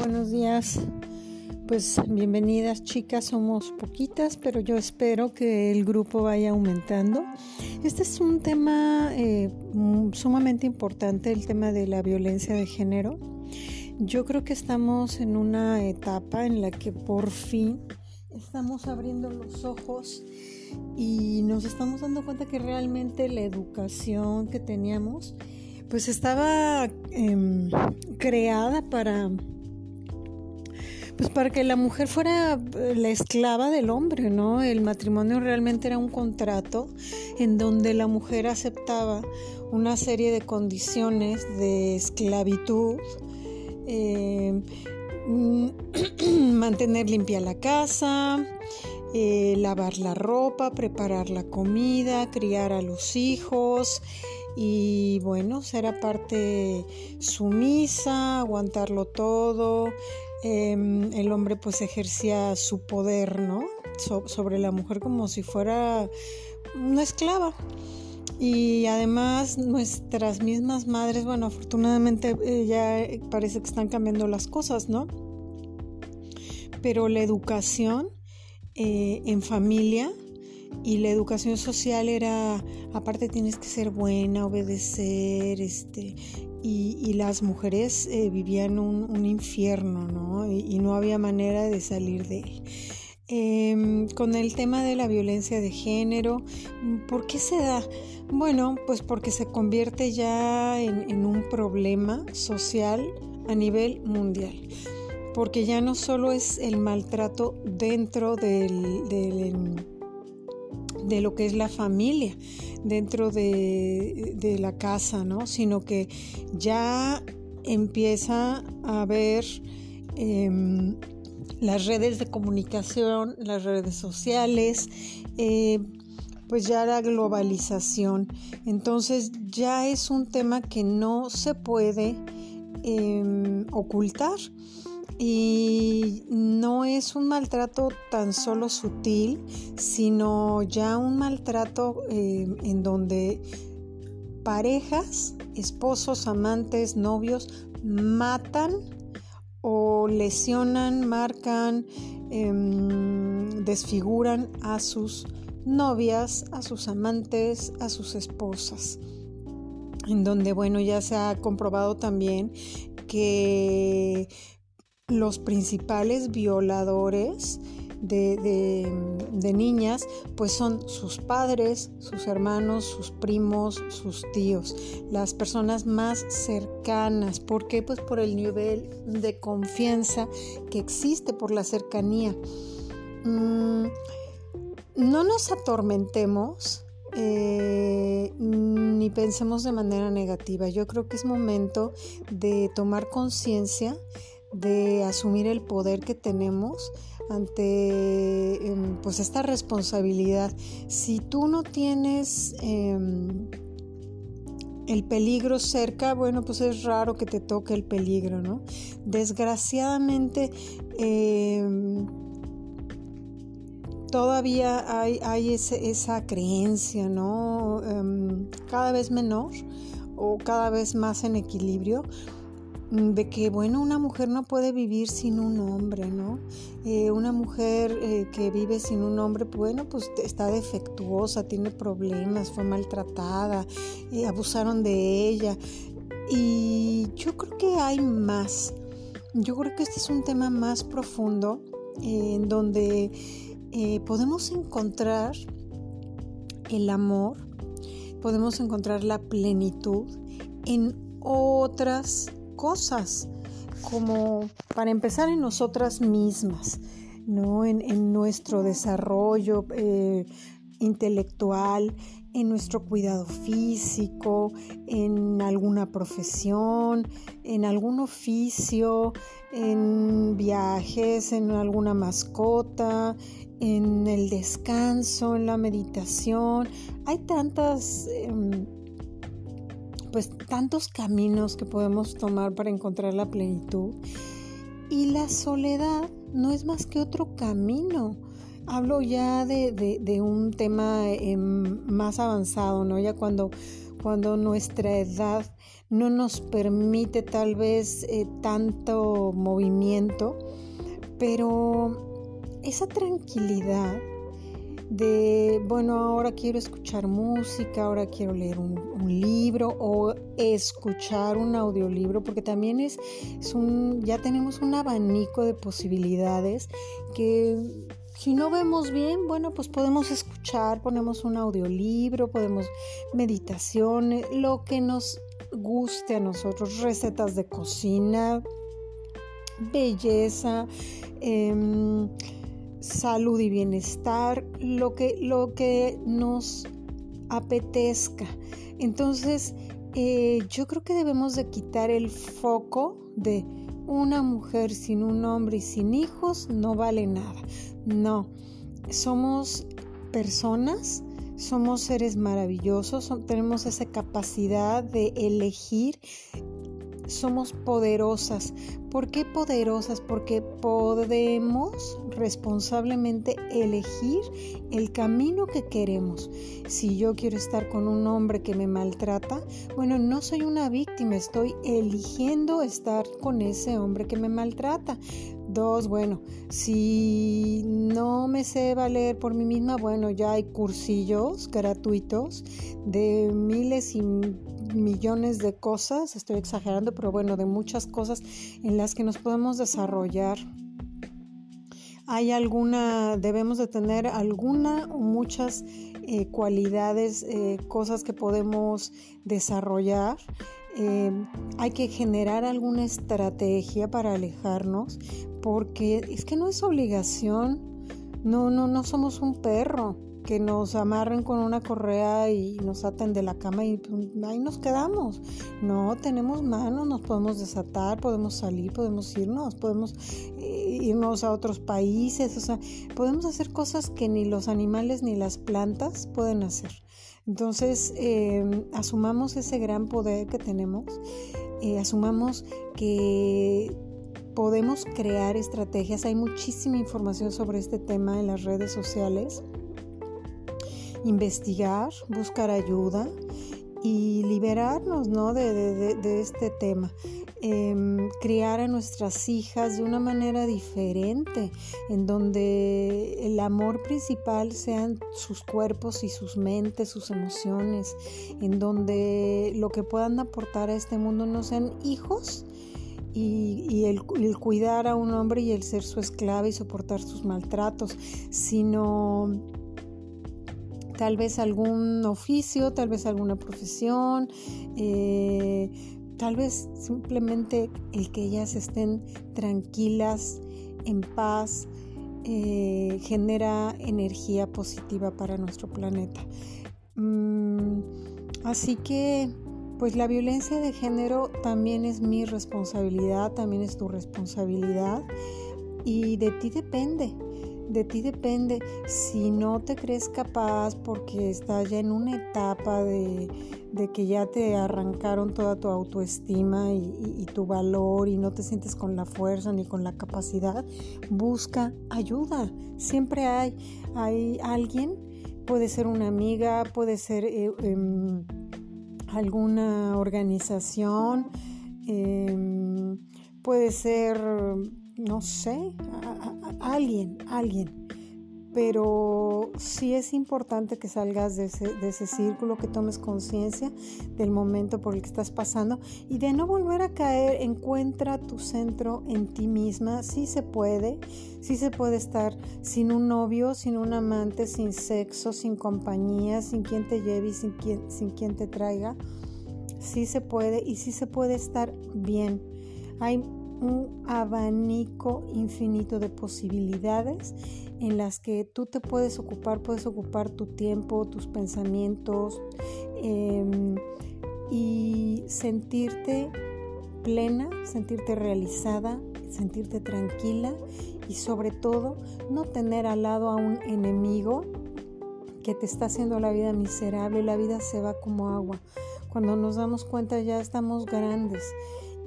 buenos días. Pues bienvenidas chicas, somos poquitas, pero yo espero que el grupo vaya aumentando. Este es un tema eh, sumamente importante, el tema de la violencia de género. Yo creo que estamos en una etapa en la que por fin estamos abriendo los ojos y nos estamos dando cuenta que realmente la educación que teníamos pues estaba em, creada para pues para que la mujer fuera eh, la esclava del hombre, ¿no? El matrimonio realmente era un contrato en donde la mujer aceptaba una serie de condiciones de esclavitud, em, mantener limpia la casa, eh, lavar la ropa, preparar la comida, criar a los hijos, y bueno, ser aparte sumisa, aguantarlo todo. Em, el hombre pues ejercía su poder, ¿no? sobre la mujer como si fuera una esclava. Y además nuestras mismas madres, bueno, afortunadamente eh, ya parece que están cambiando las cosas, ¿no? Pero la educación eh, en familia y la educación social era, aparte tienes que ser buena, obedecer, este, y, las mujeres eh, vivían un, infierno, ¿no? Y, no había manera de salir de él. Em, con el tema de la violencia de género, ¿por qué se da? Bueno, pues porque se convierte ya en, un problema social a nivel mundial porque ya no solo es el maltrato dentro del, de lo que es la familia dentro de, la casa, ¿no? Sino que ya empieza a haber em, las redes de comunicación, las redes sociales, eh, pues ya la globalización. Entonces ya es un tema que no se puede em, ocultar y no es un maltrato tan solo sutil, sino ya un maltrato eh, en donde parejas, esposos, amantes, novios matan o lesionan, marcan, em, desfiguran a sus novias, a sus amantes, a sus esposas. En donde, bueno, ya se ha comprobado también que los principales violadores de, niñas pues son sus padres, sus hermanos, sus primos, sus tíos, las personas más cercanas. ¿Por qué? Pues por el nivel de confianza que existe por la cercanía. Mm, no nos atormentemos eh, ni pensemos de manera negativa. Yo creo que es momento de tomar conciencia de asumir el poder que tenemos ante em, pues esta responsabilidad. Si tú no tienes em, el peligro cerca, bueno, pues es raro que te toque el peligro, ¿no? Desgraciadamente, em, todavía hay, hay esa creencia, ¿no? cada vez menor o cada vez más en equilibrio de que, bueno, una mujer no puede vivir sin un hombre, ¿no? Eh, una mujer eh, que vive sin un hombre, bueno, pues está defectuosa, tiene problemas, fue maltratada, eh, abusaron de ella. Y yo creo que hay más. Yo creo que este es un tema más profundo en donde podemos encontrar el amor, podemos encontrar la plenitud en otras cosas, como para empezar en nosotras mismas, ¿no? en, nuestro desarrollo eh, intelectual, en nuestro cuidado físico, en alguna profesión, en algún oficio, en viajes, en alguna mascota, en el descanso, en la meditación. Hay tantas... Em, pues tantos caminos que podemos tomar para encontrar la plenitud. Y la soledad no es más que otro camino. Hablo ya de, un tema em, más avanzado, ¿no? Ya cuando, cuando nuestra edad no nos permite tal vez eh, tanto movimiento, pero esa tranquilidad de, bueno, ahora quiero escuchar música, ahora quiero leer un, libro o escuchar un audiolibro, porque también es, un, ya tenemos un abanico de posibilidades que si no vemos bien, bueno, pues podemos escuchar, ponemos un audiolibro, podemos meditaciones, lo que nos guste a nosotros, recetas de cocina, belleza, em, salud y bienestar, lo que, lo que nos apetezca. Entonces, eh, yo creo que debemos de quitar el foco de una mujer sin un hombre y sin hijos no vale nada. No, somos personas, somos seres maravillosos, tenemos esa capacidad de elegir somos poderosas. ¿Por qué poderosas? Porque podemos responsablemente elegir el camino que queremos. Si yo quiero estar con un hombre que me maltrata, bueno, no soy una víctima, estoy eligiendo estar con ese hombre que me maltrata. Dos, bueno, si no me sé valer por mí misma, bueno, ya hay cursillos gratuitos de miles y millones de cosas, estoy exagerando, pero bueno, de muchas cosas en las que nos podemos desarrollar. Hay alguna, debemos de tener alguna o muchas eh, cualidades, eh, cosas que podemos desarrollar. Eh, hay que generar alguna estrategia para alejarnos, porque es que no es obligación. No, no, no somos un perro que nos amarren con una correa y nos aten de la cama y pues, ahí nos quedamos. No, tenemos manos, nos podemos desatar, podemos salir, podemos irnos, podemos eh, irnos a otros países, o sea, podemos hacer cosas que ni los animales ni las plantas pueden hacer. Entonces, em, asumamos ese gran poder que tenemos, eh, asumamos que podemos crear estrategias. Hay muchísima información sobre este tema en las redes sociales investigar, buscar ayuda y liberarnos ¿no? de, este tema. Em, criar a nuestras hijas de una manera diferente, en donde el amor principal sean sus cuerpos y sus mentes, sus emociones, en donde lo que puedan aportar a este mundo no sean hijos, y, el, cuidar a un hombre y el ser su esclava y soportar sus maltratos, sino tal vez algún oficio, tal vez alguna profesión, eh, tal vez simplemente el que ellas estén tranquilas, en paz, eh, genera energía positiva para nuestro planeta. Mm, así que, pues la violencia de género también es mi responsabilidad, también es tu responsabilidad y de ti depende de ti depende. Si no te crees capaz porque estás ya en una etapa de, que ya te arrancaron toda tu autoestima y, tu valor y no te sientes con la fuerza ni con la capacidad, busca ayuda. Siempre hay, hay alguien, puede ser una amiga, puede ser eh, em, alguna organización, em, puede ser no sé, alguien, alguien. Pero sí es importante que salgas de ese, de ese círculo, que tomes conciencia del momento por el que estás pasando y de no volver a caer. Encuentra tu centro en ti misma. Sí se puede, sí se puede estar sin un novio, sin un amante, sin sexo, sin compañía, sin quien te lleve y sin quien, sin quien te traiga. Sí se puede y sí se puede estar bien. Hay un abanico infinito de posibilidades en las que tú te puedes ocupar, puedes ocupar tu tiempo, tus pensamientos em, y sentirte plena, sentirte realizada, sentirte tranquila y sobre todo no tener al lado a un enemigo que te está haciendo la vida miserable, la vida se va como agua. Cuando nos damos cuenta ya estamos grandes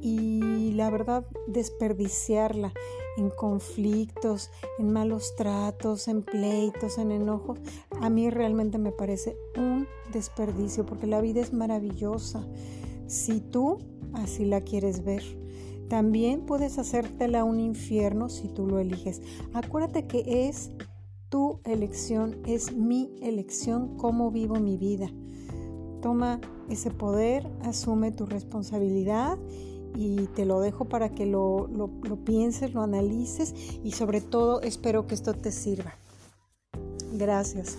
y la verdad desperdiciarla en conflictos, en malos tratos, en pleitos, en enojos, a mí realmente me parece un desperdicio porque la vida es maravillosa. Si tú así la quieres ver. También puedes hacértela un infierno si tú lo eliges. Acuérdate que es tu elección, es mi elección, cómo vivo mi vida. Toma ese poder, asume tu responsabilidad y te lo dejo para que lo, lo, pienses, lo analices y sobre todo espero que esto te sirva. Gracias.